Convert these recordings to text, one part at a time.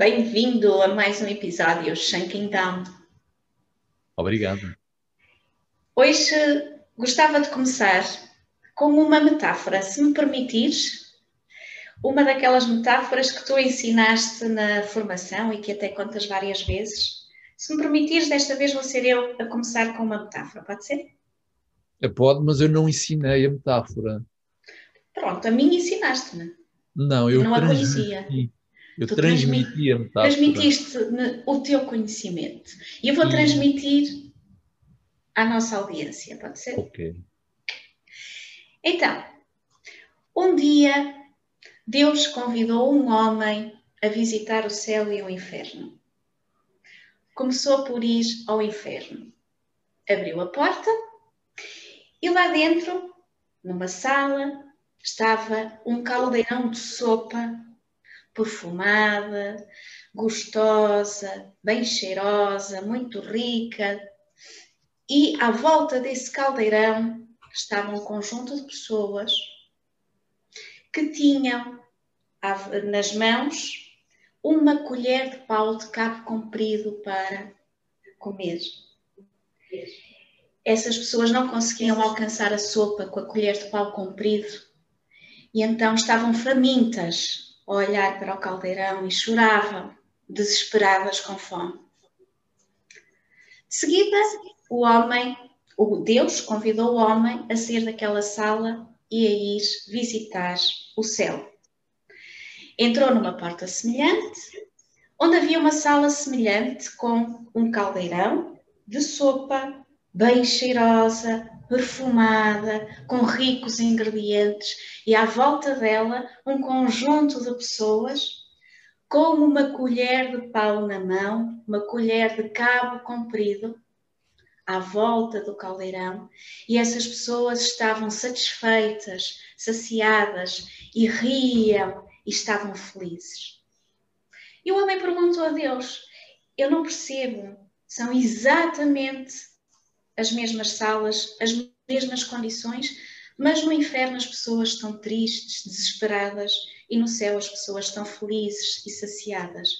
Bem-vindo a mais um episódio Shanking Down. Obrigado. Hoje gostava de começar com uma metáfora, se me permitires uma daquelas metáforas que tu ensinaste na formação e que até contas várias vezes. Se me permitires, desta vez vou ser eu a começar com uma metáfora, pode ser? É, pode, mas eu não ensinei a metáfora. Pronto, a mim ensinaste-me. Não, eu não a conhecia. Eu tu transmiti a metáfora. Transmitiste-me o teu conhecimento. E eu vou e... transmitir à nossa audiência, pode ser? Ok. Então, um dia Deus convidou um homem a visitar o céu e o inferno. Começou por ir ao inferno. Abriu a porta e lá dentro, numa sala, estava um caldeirão de sopa perfumada, gostosa, bem cheirosa, muito rica. E à volta desse caldeirão estava um conjunto de pessoas que tinham nas mãos uma colher de pau de cabo comprido para comer. Essas pessoas não conseguiam alcançar a sopa com a colher de pau comprido e então estavam famintas a olhar para o caldeirão e choravam, desesperadas com fome. De seguida, o homem, o Deus convidou o homem a sair daquela sala e a ir visitar o céu. Entrou numa porta semelhante, onde havia uma sala semelhante com um caldeirão de sopa bem cheirosa, perfumada, com ricos ingredientes, e à volta dela um conjunto de pessoas com uma colher de pau na mão, uma colher de cabo comprido, à volta do caldeirão, e essas pessoas estavam satisfeitas, saciadas e riam e estavam felizes. E o homem perguntou a Deus: Eu não percebo, são exatamente as mesmas salas, as mesmas condições, mas no inferno as pessoas estão tristes, desesperadas e no céu as pessoas estão felizes e saciadas.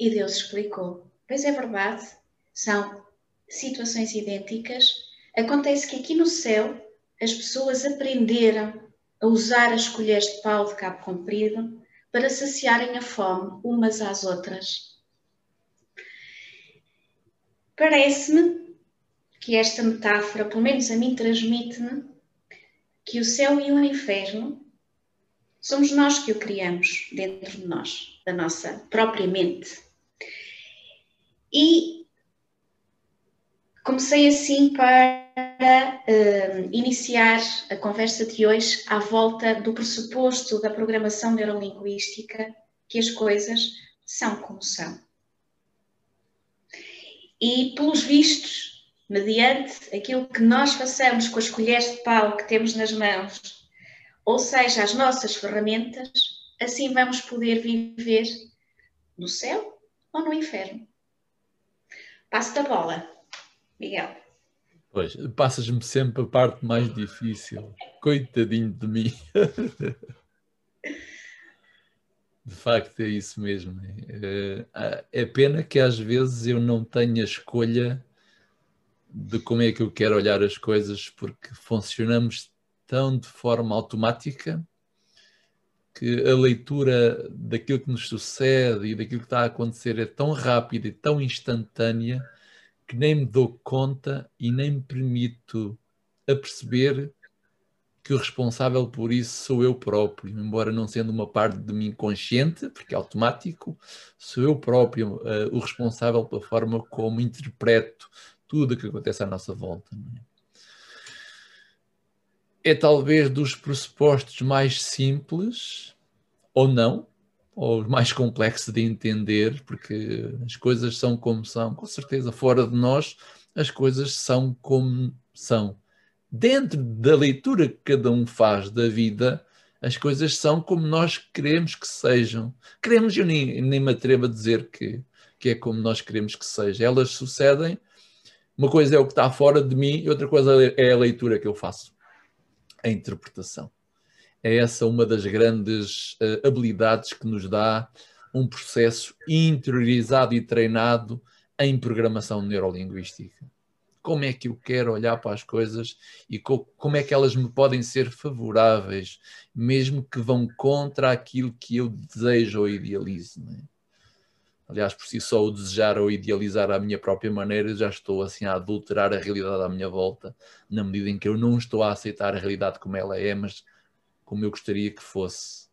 E Deus explicou: Pois é verdade, são situações idênticas. Acontece que aqui no céu as pessoas aprenderam a usar as colheres de pau de cabo comprido para saciarem a fome umas às outras. Parece-me que esta metáfora, pelo menos a mim, transmite-me que o céu e o inferno somos nós que o criamos dentro de nós, da nossa própria mente. E comecei assim para uh, iniciar a conversa de hoje à volta do pressuposto da programação neurolinguística que as coisas são como são. E, pelos vistos, mediante aquilo que nós façamos com as colheres de pau que temos nas mãos, ou seja, as nossas ferramentas, assim vamos poder viver no céu ou no inferno. Passo da bola, Miguel. Pois, passas-me sempre a parte mais difícil. Coitadinho de mim. De facto, é isso mesmo. É, é pena que às vezes eu não tenha escolha de como é que eu quero olhar as coisas, porque funcionamos tão de forma automática que a leitura daquilo que nos sucede e daquilo que está a acontecer é tão rápida e tão instantânea que nem me dou conta e nem me permito aperceber que o responsável por isso sou eu próprio, embora não sendo uma parte de mim consciente, porque é automático, sou eu próprio uh, o responsável pela forma como interpreto tudo o que acontece à nossa volta. É? é talvez dos pressupostos mais simples, ou não, ou mais complexo de entender, porque as coisas são como são, com certeza, fora de nós, as coisas são como são. Dentro da leitura que cada um faz da vida, as coisas são como nós queremos que sejam. Queremos, eu nem, nem me atrevo a dizer que, que é como nós queremos que seja. Elas sucedem. Uma coisa é o que está fora de mim e outra coisa é a leitura que eu faço, a interpretação é essa uma das grandes uh, habilidades que nos dá um processo interiorizado e treinado em programação neurolinguística. Como é que eu quero olhar para as coisas e co como é que elas me podem ser favoráveis, mesmo que vão contra aquilo que eu desejo ou idealizo. É? Aliás, por si só, o desejar ou idealizar à minha própria maneira, já estou assim a adulterar a realidade à minha volta, na medida em que eu não estou a aceitar a realidade como ela é, mas como eu gostaria que fosse.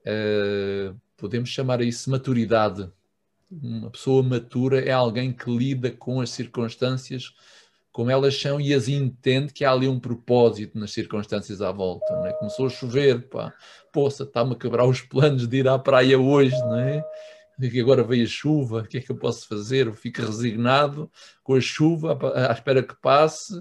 Uh, podemos chamar isso maturidade. Uma pessoa matura é alguém que lida com as circunstâncias como elas são e as entende que há ali um propósito nas circunstâncias à volta. É? Começou a chover, pá, poça, está-me a quebrar os planos de ir à praia hoje, não é? E agora veio a chuva, o que é que eu posso fazer? Eu fico resignado com a chuva à espera que passe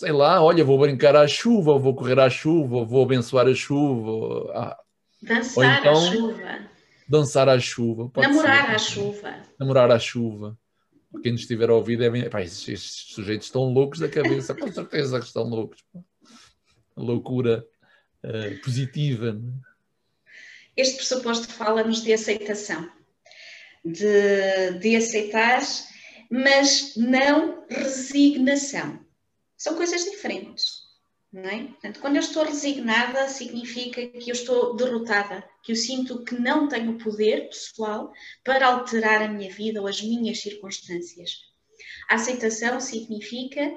sei lá, olha, vou brincar à chuva, ou vou correr à chuva, ou vou abençoar a chuva. Ah. Dançar então, à chuva. Dançar à chuva. Namorar ser. à chuva. Namorar à chuva. Quem nos estiver a ouvir, devem. Pá, estes, estes, sujeitos estão loucos da cabeça, com certeza que estão loucos. Loucura uh, positiva. Né? Este pressuposto fala-nos de aceitação. De, de aceitar, mas não resignação são coisas diferentes. Não é? Portanto, quando eu estou resignada, significa que eu estou derrotada, que eu sinto que não tenho poder pessoal para alterar a minha vida ou as minhas circunstâncias. A aceitação significa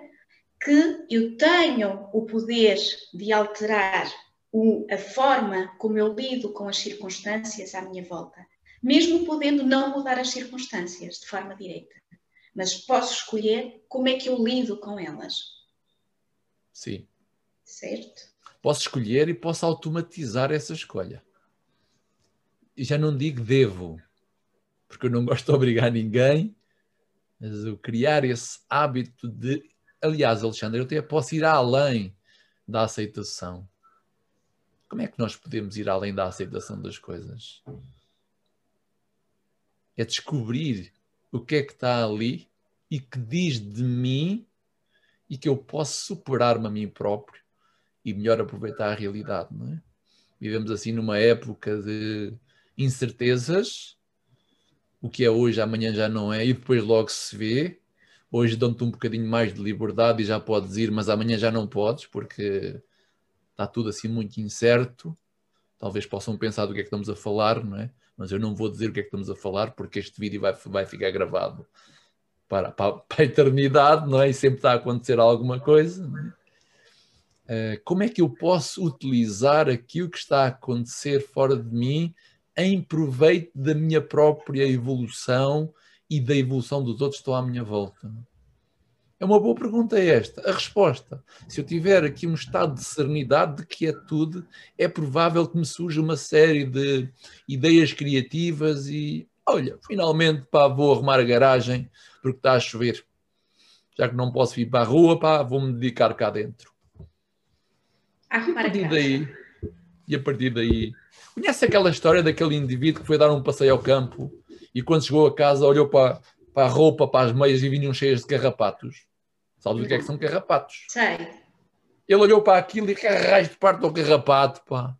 que eu tenho o poder de alterar o, a forma como eu lido com as circunstâncias à minha volta, mesmo podendo não mudar as circunstâncias de forma direta. Mas posso escolher como é que eu lido com elas. Sim. Certo. Posso escolher e posso automatizar essa escolha. E já não digo devo, porque eu não gosto de obrigar ninguém, mas eu criar esse hábito de. Aliás, Alexandre, eu até posso ir além da aceitação. Como é que nós podemos ir além da aceitação das coisas? É descobrir o que é que está ali e que diz de mim e que eu posso superar-me a mim próprio e melhor aproveitar a realidade, não é? Vivemos assim numa época de incertezas, o que é hoje, amanhã já não é, e depois logo se vê. Hoje dão-te um bocadinho mais de liberdade e já podes ir, mas amanhã já não podes, porque está tudo assim muito incerto. Talvez possam pensar do que é que estamos a falar, não é? Mas eu não vou dizer o que é que estamos a falar, porque este vídeo vai, vai ficar gravado para, para, para a eternidade, não é? E sempre está a acontecer alguma coisa. É? Uh, como é que eu posso utilizar aquilo que está a acontecer fora de mim em proveito da minha própria evolução e da evolução dos outros que estão à minha volta? É uma boa pergunta esta. A resposta, se eu tiver aqui um estado de serenidade, de quietude, é provável que me surja uma série de ideias criativas e, olha, finalmente, pá, vou arrumar a garagem, porque está a chover. Já que não posso ir para a rua, pá, vou-me dedicar cá dentro. E a partir daí, e a partir daí, conhece aquela história daquele indivíduo que foi dar um passeio ao campo e quando chegou a casa olhou para, para a roupa, para as meias e vinham cheias de carrapatos. Sabes o que é que são carrapatos? Sei. Ele olhou para aquilo e raio de parte ao carrapato, pá.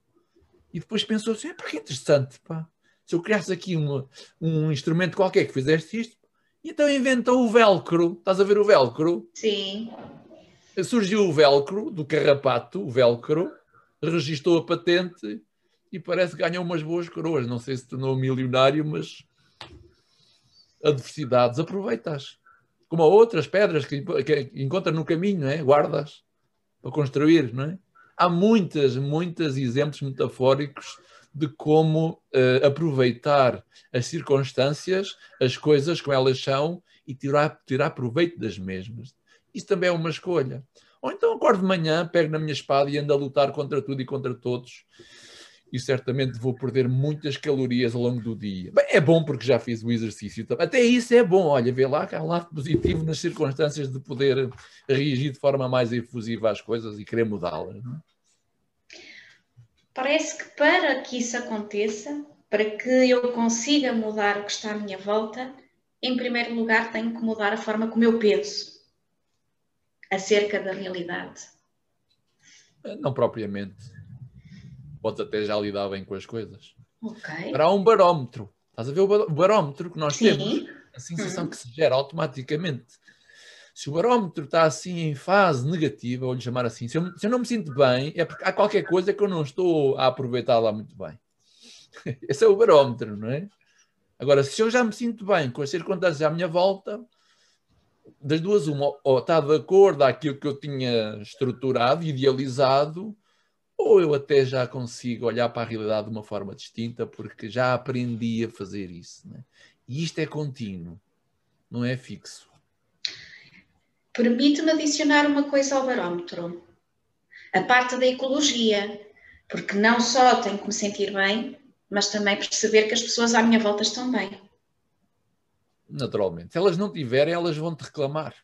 E depois pensou assim, é que interessante, pá. Se eu criasse aqui um, um instrumento qualquer que fizesse isto, então inventou o velcro. Estás a ver o velcro? Sim. Surgiu o velcro do carrapato, o velcro, registou a patente e parece que ganhou umas boas coroas. Não sei se tornou milionário, mas adversidades aproveitas. Como outras pedras que, que encontra no caminho, é? guardas para construir. Não é? Há muitas, muitos exemplos metafóricos de como uh, aproveitar as circunstâncias, as coisas como elas são e tirar, tirar proveito das mesmas. Isso também é uma escolha. Ou então acordo de manhã, pego na minha espada e ando a lutar contra tudo e contra todos. E certamente vou perder muitas calorias ao longo do dia. Bem, é bom porque já fiz o exercício. Até isso é bom. Olha, vê lá que há um lado positivo nas circunstâncias de poder reagir de forma mais efusiva às coisas e querer mudá-las. É? Parece que para que isso aconteça, para que eu consiga mudar o que está à minha volta, em primeiro lugar tenho que mudar a forma como eu penso acerca da realidade. Não propriamente podes até já lidar bem com as coisas. Ok. Há um barómetro. Estás a ver o barómetro que nós Sim. temos? A sensação hum. que se gera automaticamente. Se o barómetro está assim em fase negativa, vou lhe chamar assim, se eu, se eu não me sinto bem, é porque há qualquer coisa que eu não estou a aproveitar lá muito bem. Esse é o barómetro, não é? Agora, se eu já me sinto bem com as circunstâncias à minha volta, das duas, uma, ou está de acordo àquilo que eu tinha estruturado, idealizado, ou eu até já consigo olhar para a realidade de uma forma distinta porque já aprendi a fazer isso. Né? E isto é contínuo, não é fixo. Permite-me adicionar uma coisa ao barómetro. A parte da ecologia, porque não só tenho que me sentir bem, mas também perceber que as pessoas à minha volta estão bem. Naturalmente. Se elas não tiverem, elas vão te reclamar.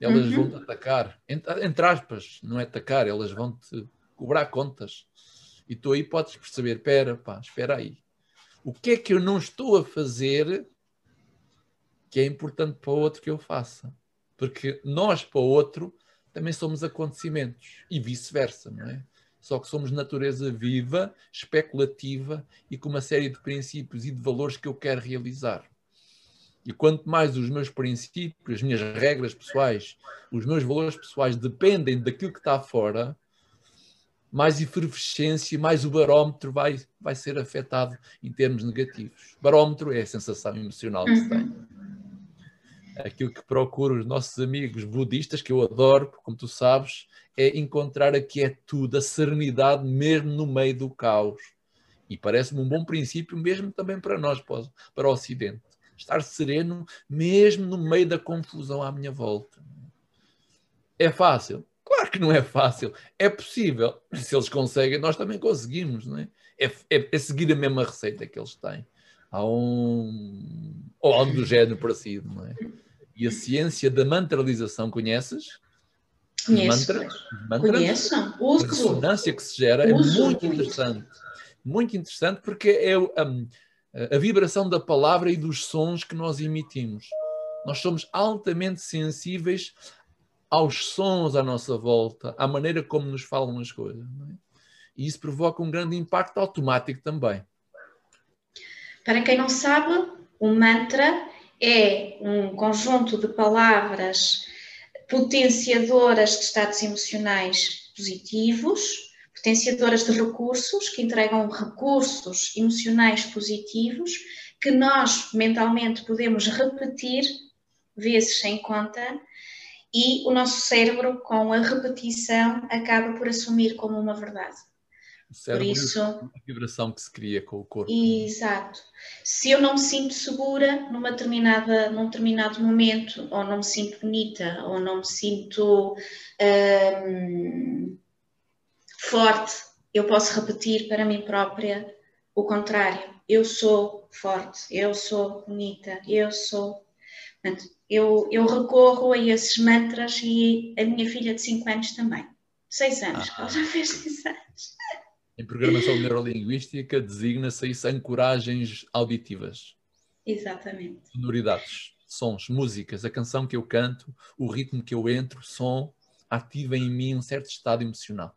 Elas uhum. vão te atacar. Entre, entre aspas, não é atacar, elas vão te cobrar contas. E tu aí podes perceber, espera, pá, espera aí. O que é que eu não estou a fazer que é importante para o outro que eu faça? Porque nós, para o outro, também somos acontecimentos e vice-versa, não é? Só que somos natureza viva, especulativa e com uma série de princípios e de valores que eu quero realizar. E quanto mais os meus princípios, as minhas regras pessoais, os meus valores pessoais dependem daquilo que está fora, mais efervescência, mais o barómetro vai, vai ser afetado em termos negativos. Barómetro é a sensação emocional que se tem. Uhum. Aquilo que procuro os nossos amigos budistas, que eu adoro, como tu sabes, é encontrar a quietude, a serenidade, mesmo no meio do caos. E parece-me um bom princípio, mesmo também para nós, para o Ocidente. Estar sereno, mesmo no meio da confusão à minha volta. É fácil? Que não é fácil. É possível. Se eles conseguem, nós também conseguimos, não é? É, é, é seguir a mesma receita que eles têm. Há um. Ou algo do género parecido, não é? E a ciência da mantralização, conheces? Conheço. Mantra, mantras, Conheço. A ressonância que se gera Uso. é muito interessante. Muito interessante porque é a, a vibração da palavra e dos sons que nós emitimos. Nós somos altamente sensíveis aos sons à nossa volta, à maneira como nos falam as coisas. É? E isso provoca um grande impacto automático também. Para quem não sabe, o mantra é um conjunto de palavras potenciadoras de estados emocionais positivos, potenciadoras de recursos, que entregam recursos emocionais positivos, que nós mentalmente podemos repetir vezes sem conta e o nosso cérebro, com a repetição, acaba por assumir como uma verdade. O cérebro por isso, a vibração que se cria com o corpo. Exato. Se eu não me sinto segura numa determinada, num determinado momento, ou não me sinto bonita, ou não me sinto hum, forte, eu posso repetir para mim própria o contrário. Eu sou forte, eu sou bonita, eu sou. Portanto, eu, eu recorro a esses mantras e a minha filha de 5 anos também. 6 anos, ah. ela já fez 6 anos. Em programação neurolinguística designa-se isso ancoragens auditivas. Exatamente. Sonoridades, sons, músicas, a canção que eu canto, o ritmo que eu entro, som, ativa em mim um certo estado emocional.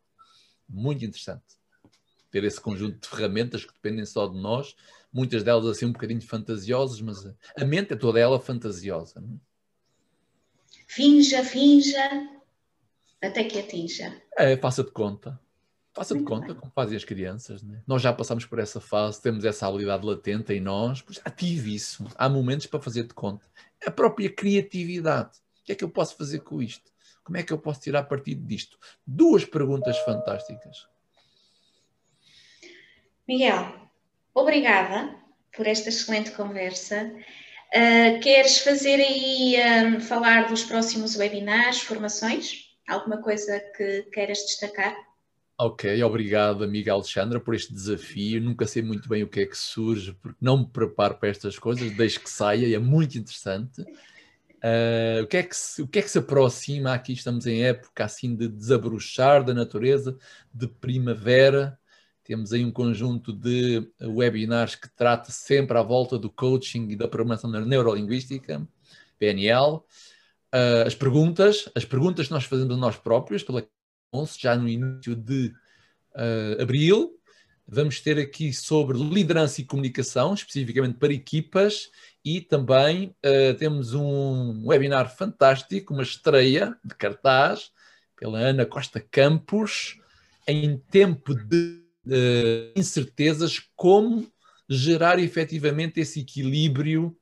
Muito interessante. Ter esse conjunto de ferramentas que dependem só de nós muitas delas assim um bocadinho fantasiosas, mas a mente é toda ela fantasiosa. Não é? Finja, finja, até que atinja. É, faça de conta. Faça de conta como fazem as crianças. Né? Nós já passamos por essa fase, temos essa habilidade latente em nós, pois ative isso. Há momentos para fazer de conta. A própria criatividade. O que é que eu posso fazer com isto? Como é que eu posso tirar partido disto? Duas perguntas fantásticas. Miguel, Obrigada por esta excelente conversa. Uh, queres fazer aí, um, falar dos próximos webinars, formações? Alguma coisa que queiras destacar? Ok, obrigado, amiga Alexandra, por este desafio. Nunca sei muito bem o que é que surge, porque não me preparo para estas coisas, deixo que saia e é muito interessante. Uh, o, que é que se, o que é que se aproxima? Aqui estamos em época assim de desabrochar da natureza, de primavera. Temos aí um conjunto de webinars que trata sempre à volta do coaching e da programação neurolinguística, PNL. Uh, ah, as perguntas, as perguntas que nós fazemos a nós próprios, pela já no início de uh, abril. Vamos ter aqui sobre liderança e comunicação, especificamente para equipas, e também uh, temos um webinar fantástico, uma estreia de cartaz pela Ana Costa Campos, em tempo de uh, incertezas, como gerar efetivamente esse equilíbrio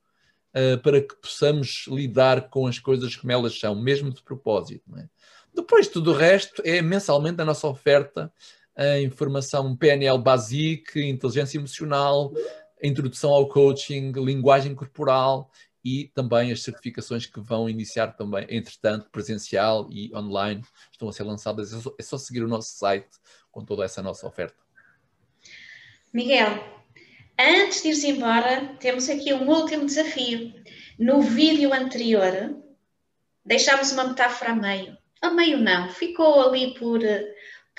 uh, para que possamos lidar com as coisas como elas são, mesmo de propósito. É? Depois, tudo o resto é mensalmente a nossa oferta a informação PNL básica, inteligência emocional, introdução ao coaching, linguagem corporal e também as certificações que vão iniciar também, entretanto, presencial e online, estão a ser lançadas. É só, é só seguir o nosso site com toda essa nossa oferta. Miguel, antes de ires embora, temos aqui um último desafio. No vídeo anterior, deixámos uma metáfora a meio. A meio não, ficou ali por,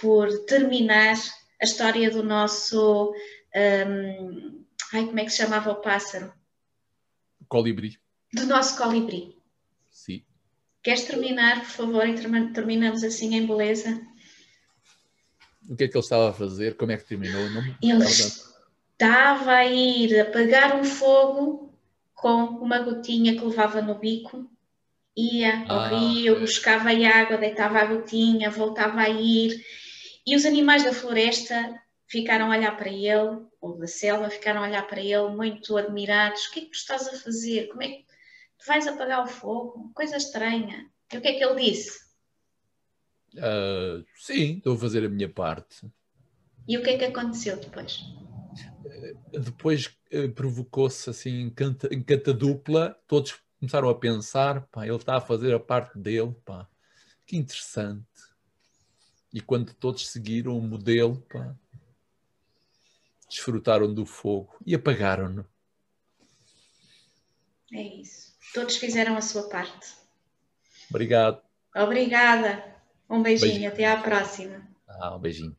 por terminar a história do nosso um, Ai, como é que se chamava o pássaro? Colibri. Do nosso colibri. Sim. Queres terminar, por favor, e terminamos assim em beleza? O que é que ele estava a fazer? Como é que terminou? Não... Ele estava a ir apagar um fogo com uma gotinha que levava no bico. Ia ao ah, rio, é. buscava a água, deitava a gotinha, voltava a ir. E os animais da floresta ficaram a olhar para ele, ou da selva, ficaram a olhar para ele muito admirados. O que é que tu estás a fazer? Como é que tu vais apagar o fogo? Coisa estranha. E o que é que ele disse? Uh, sim, estou a fazer a minha parte. E o que é que aconteceu depois? Depois uh, provocou-se assim em canta, em canta dupla, todos começaram a pensar, pá, ele está a fazer a parte dele, pá, que interessante. E quando todos seguiram o modelo, pá, desfrutaram do fogo e apagaram-no. É isso. Todos fizeram a sua parte. Obrigado. Obrigada. Um beijinho. beijinho. Até à próxima. Ah, um beijinho.